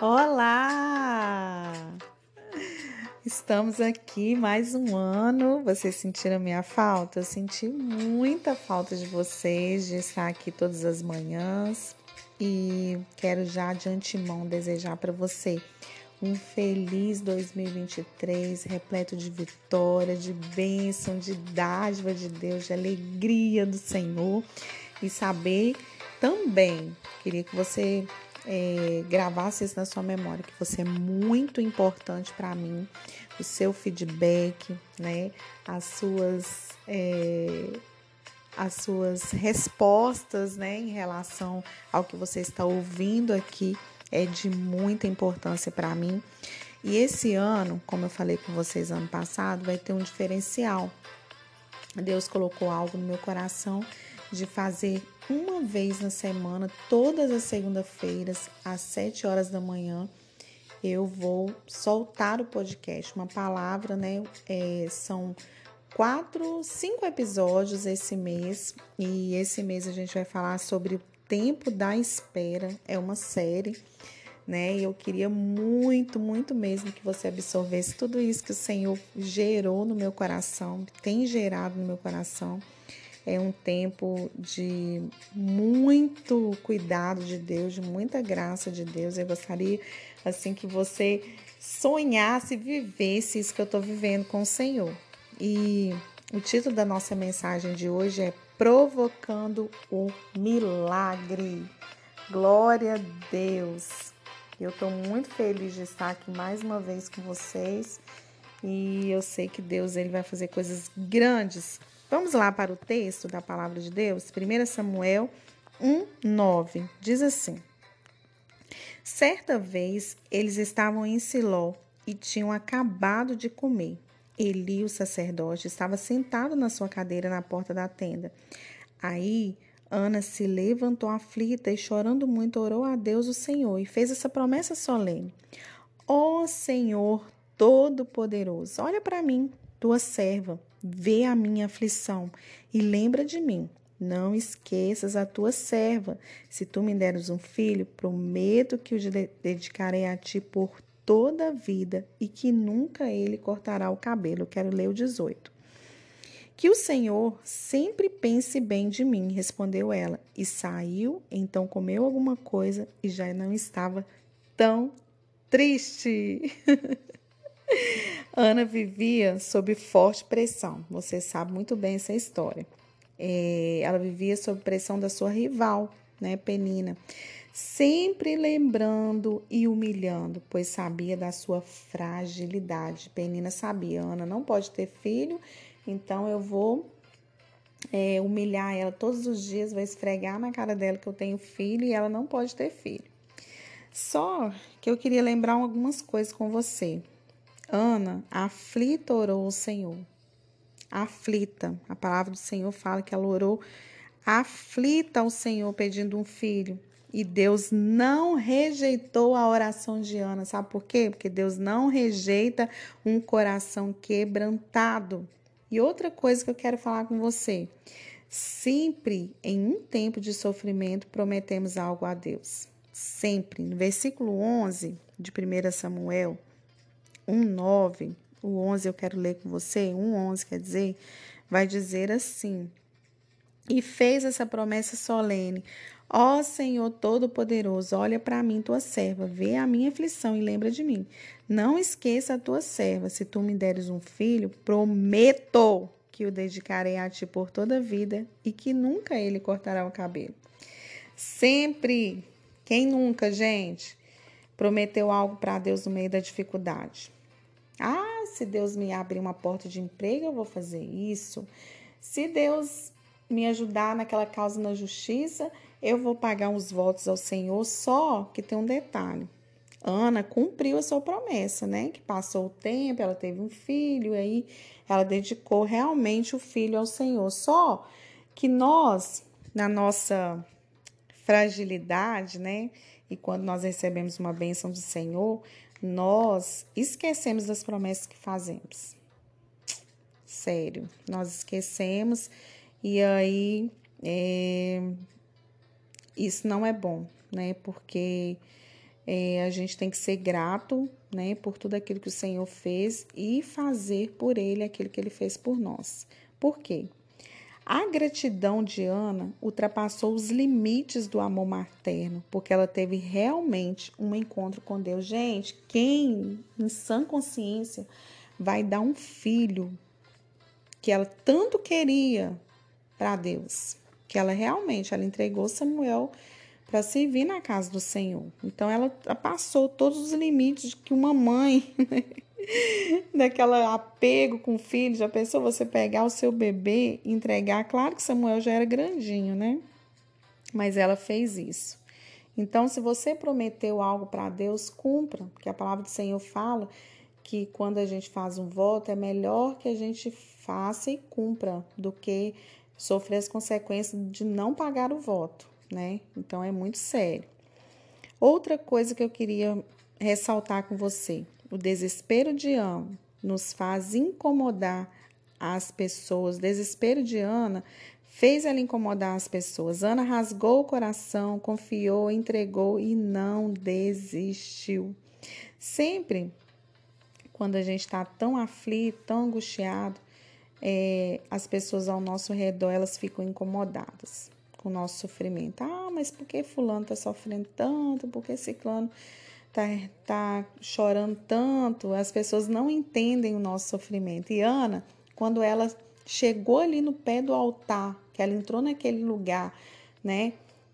Olá! Estamos aqui mais um ano. Vocês sentiram minha falta? Eu senti muita falta de vocês, de estar aqui todas as manhãs. E quero já de antemão desejar para você um feliz 2023, repleto de vitória, de bênção, de dádiva de Deus, de alegria do Senhor. E saber também, queria que você é, gravasse isso na sua memória, que você é muito importante para mim, o seu feedback, né? As suas. É, as suas respostas, né, em relação ao que você está ouvindo aqui é de muita importância para mim. E esse ano, como eu falei com vocês ano passado, vai ter um diferencial. Deus colocou algo no meu coração de fazer uma vez na semana, todas as segunda-feiras, às 7 horas da manhã, eu vou soltar o podcast. Uma palavra, né? É, são quatro, cinco episódios esse mês. E esse mês a gente vai falar sobre o tempo da espera. É uma série. Né? E eu queria muito, muito mesmo que você absorvesse tudo isso que o Senhor gerou no meu coração, tem gerado no meu coração é um tempo de muito cuidado de Deus, de muita graça de Deus. Eu gostaria assim que você sonhasse, vivesse isso que eu estou vivendo com o Senhor. E o título da nossa mensagem de hoje é Provocando o Milagre. Glória a Deus. Eu estou muito feliz de estar aqui mais uma vez com vocês e eu sei que Deus ele vai fazer coisas grandes Vamos lá para o texto da palavra de Deus? 1 Samuel 1, 9. Diz assim: Certa vez eles estavam em Siló e tinham acabado de comer. Eli, o sacerdote, estava sentado na sua cadeira na porta da tenda. Aí Ana se levantou aflita e, chorando muito, orou a Deus o Senhor e fez essa promessa solene: Ó oh, Senhor Todo-Poderoso, olha para mim, tua serva Vê a minha aflição e lembra de mim. Não esqueças a tua serva. Se tu me deres um filho, prometo que o dedicarei a ti por toda a vida e que nunca ele cortará o cabelo. quero ler o 18. Que o Senhor sempre pense bem de mim, respondeu ela. E saiu, então comeu alguma coisa e já não estava tão triste. Ana vivia sob forte pressão. Você sabe muito bem essa história. É, ela vivia sob pressão da sua rival, né, Penina, sempre lembrando e humilhando, pois sabia da sua fragilidade. Penina sabia, Ana não pode ter filho, então eu vou é, humilhar ela todos os dias, vou esfregar na cara dela que eu tenho filho e ela não pode ter filho. Só que eu queria lembrar algumas coisas com você. Ana, aflita orou o Senhor. Aflita. A palavra do Senhor fala que ela orou aflita ao Senhor pedindo um filho. E Deus não rejeitou a oração de Ana. Sabe por quê? Porque Deus não rejeita um coração quebrantado. E outra coisa que eu quero falar com você. Sempre em um tempo de sofrimento prometemos algo a Deus. Sempre. No versículo 11 de 1 Samuel, 1,9, o 11 eu quero ler com você, 1,11 quer dizer, vai dizer assim: E fez essa promessa solene: Ó Senhor Todo-Poderoso, olha para mim, tua serva, vê a minha aflição e lembra de mim. Não esqueça a tua serva, se tu me deres um filho, prometo que o dedicarei a ti por toda a vida e que nunca ele cortará o cabelo. Sempre, quem nunca, gente, prometeu algo para Deus no meio da dificuldade? Se Deus me abrir uma porta de emprego, eu vou fazer isso. Se Deus me ajudar naquela causa na justiça, eu vou pagar uns votos ao Senhor. Só que tem um detalhe. Ana cumpriu a sua promessa, né? Que passou o tempo, ela teve um filho, aí ela dedicou realmente o filho ao Senhor. Só que nós, na nossa fragilidade, né? E quando nós recebemos uma bênção do Senhor, nós esquecemos das promessas que fazemos. Sério, nós esquecemos e aí é, isso não é bom, né? Porque É, a gente tem que ser grato, né, por tudo aquilo que o Senhor fez e fazer por Ele aquilo que Ele fez por nós. Por quê? A gratidão de Ana ultrapassou os limites do amor materno, porque ela teve realmente um encontro com Deus. Gente, quem em sã consciência vai dar um filho que ela tanto queria para Deus, que ela realmente ela entregou Samuel para servir na casa do Senhor. Então ela passou todos os limites que uma mãe daquela apego com o filho. Já pensou você pegar o seu bebê e entregar? Claro que Samuel já era grandinho, né? Mas ela fez isso. Então, se você prometeu algo para Deus, cumpra, porque a palavra do Senhor fala que quando a gente faz um voto, é melhor que a gente faça e cumpra do que sofrer as consequências de não pagar o voto, né? Então, é muito sério. Outra coisa que eu queria ressaltar com você o desespero de Ana nos faz incomodar as pessoas. O desespero de Ana fez ela incomodar as pessoas. Ana rasgou o coração, confiou, entregou e não desistiu. Sempre quando a gente está tão aflito, tão angustiado, é, as pessoas ao nosso redor elas ficam incomodadas com o nosso sofrimento. Ah, mas por que fulano está sofrendo tanto? Por que ciclano tá, tá chorando tanto, as pessoas não entendem o nosso sofrimento. E Ana, quando ela chegou ali no pé do altar, que ela entrou naquele lugar, né?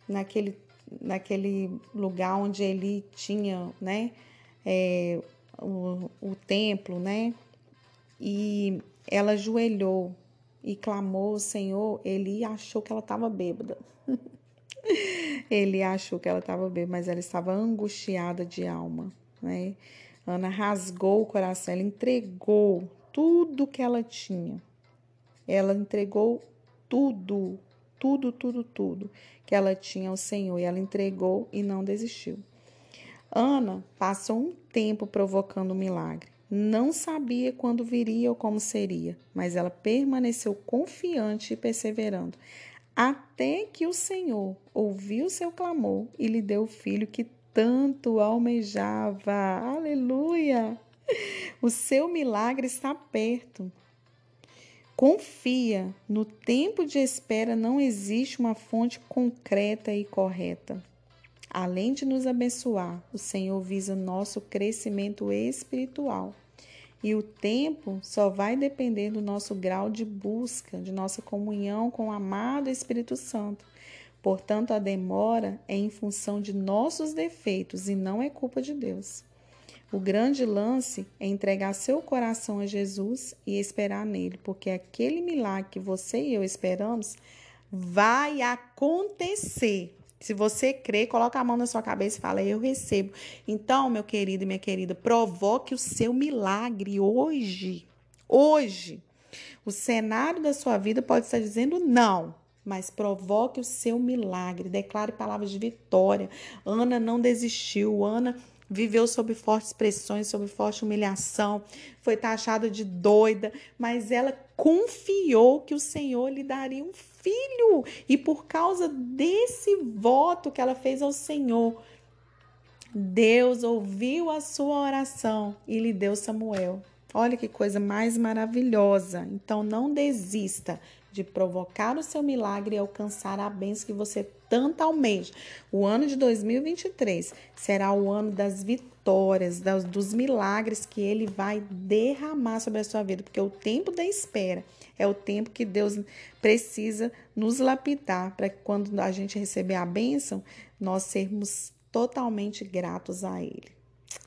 Naquele, naquele lugar onde ele tinha, né? É, o, o templo, né? E ela ajoelhou e clamou ao Senhor, ele achou que ela estava bêbada. Ele achou que ela estava bem, mas ela estava angustiada de alma, né? Ana rasgou o coração, ela entregou tudo que ela tinha. Ela entregou tudo, tudo, tudo, tudo que ela tinha ao Senhor e ela entregou e não desistiu. Ana passou um tempo provocando o um milagre. Não sabia quando viria ou como seria, mas ela permaneceu confiante e perseverando, até que o Senhor ouviu seu clamor e lhe deu o filho que tanto almejava. Aleluia! O seu milagre está perto. Confia, no tempo de espera não existe uma fonte concreta e correta. Além de nos abençoar, o Senhor visa nosso crescimento espiritual. E o tempo só vai depender do nosso grau de busca, de nossa comunhão com o amado Espírito Santo. Portanto, a demora é em função de nossos defeitos e não é culpa de Deus. O grande lance é entregar seu coração a Jesus e esperar nele, porque aquele milagre que você e eu esperamos vai acontecer. Se você crê, coloca a mão na sua cabeça e fala: Eu recebo. Então, meu querido e minha querida, provoque o seu milagre hoje. Hoje. O cenário da sua vida pode estar dizendo não, mas provoque o seu milagre. Declare palavras de vitória. Ana não desistiu. Ana viveu sob fortes pressões, sob forte humilhação, foi taxada de doida, mas ela confiou que o Senhor lhe daria um filho. E por causa desse voto que ela fez ao Senhor, Deus ouviu a sua oração e lhe deu Samuel. Olha que coisa mais maravilhosa. Então não desista de provocar o seu milagre e alcançar a bênção que você tanto almeja. O ano de 2023 será o ano das vitórias, dos milagres que ele vai derramar sobre a sua vida, porque o tempo da espera é o tempo que Deus precisa nos lapidar para que quando a gente receber a bênção, nós sermos totalmente gratos a Ele.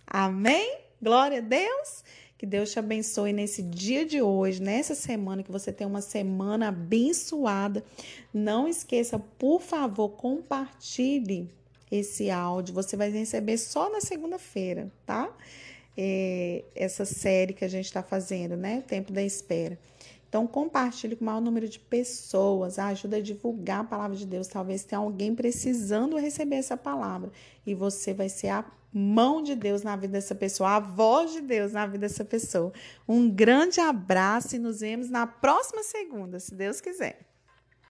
Amém? Glória a Deus! Que Deus te abençoe nesse dia de hoje, nessa semana, que você tenha uma semana abençoada. Não esqueça, por favor, compartilhe esse áudio. Você vai receber só na segunda-feira, tá? É, essa série que a gente está fazendo, né? O tempo da espera. Então, compartilhe com o maior número de pessoas, ajuda a divulgar a palavra de Deus. Talvez tenha alguém precisando receber essa palavra e você vai ser a mão de Deus na vida dessa pessoa, a voz de Deus na vida dessa pessoa. Um grande abraço e nos vemos na próxima segunda, se Deus quiser.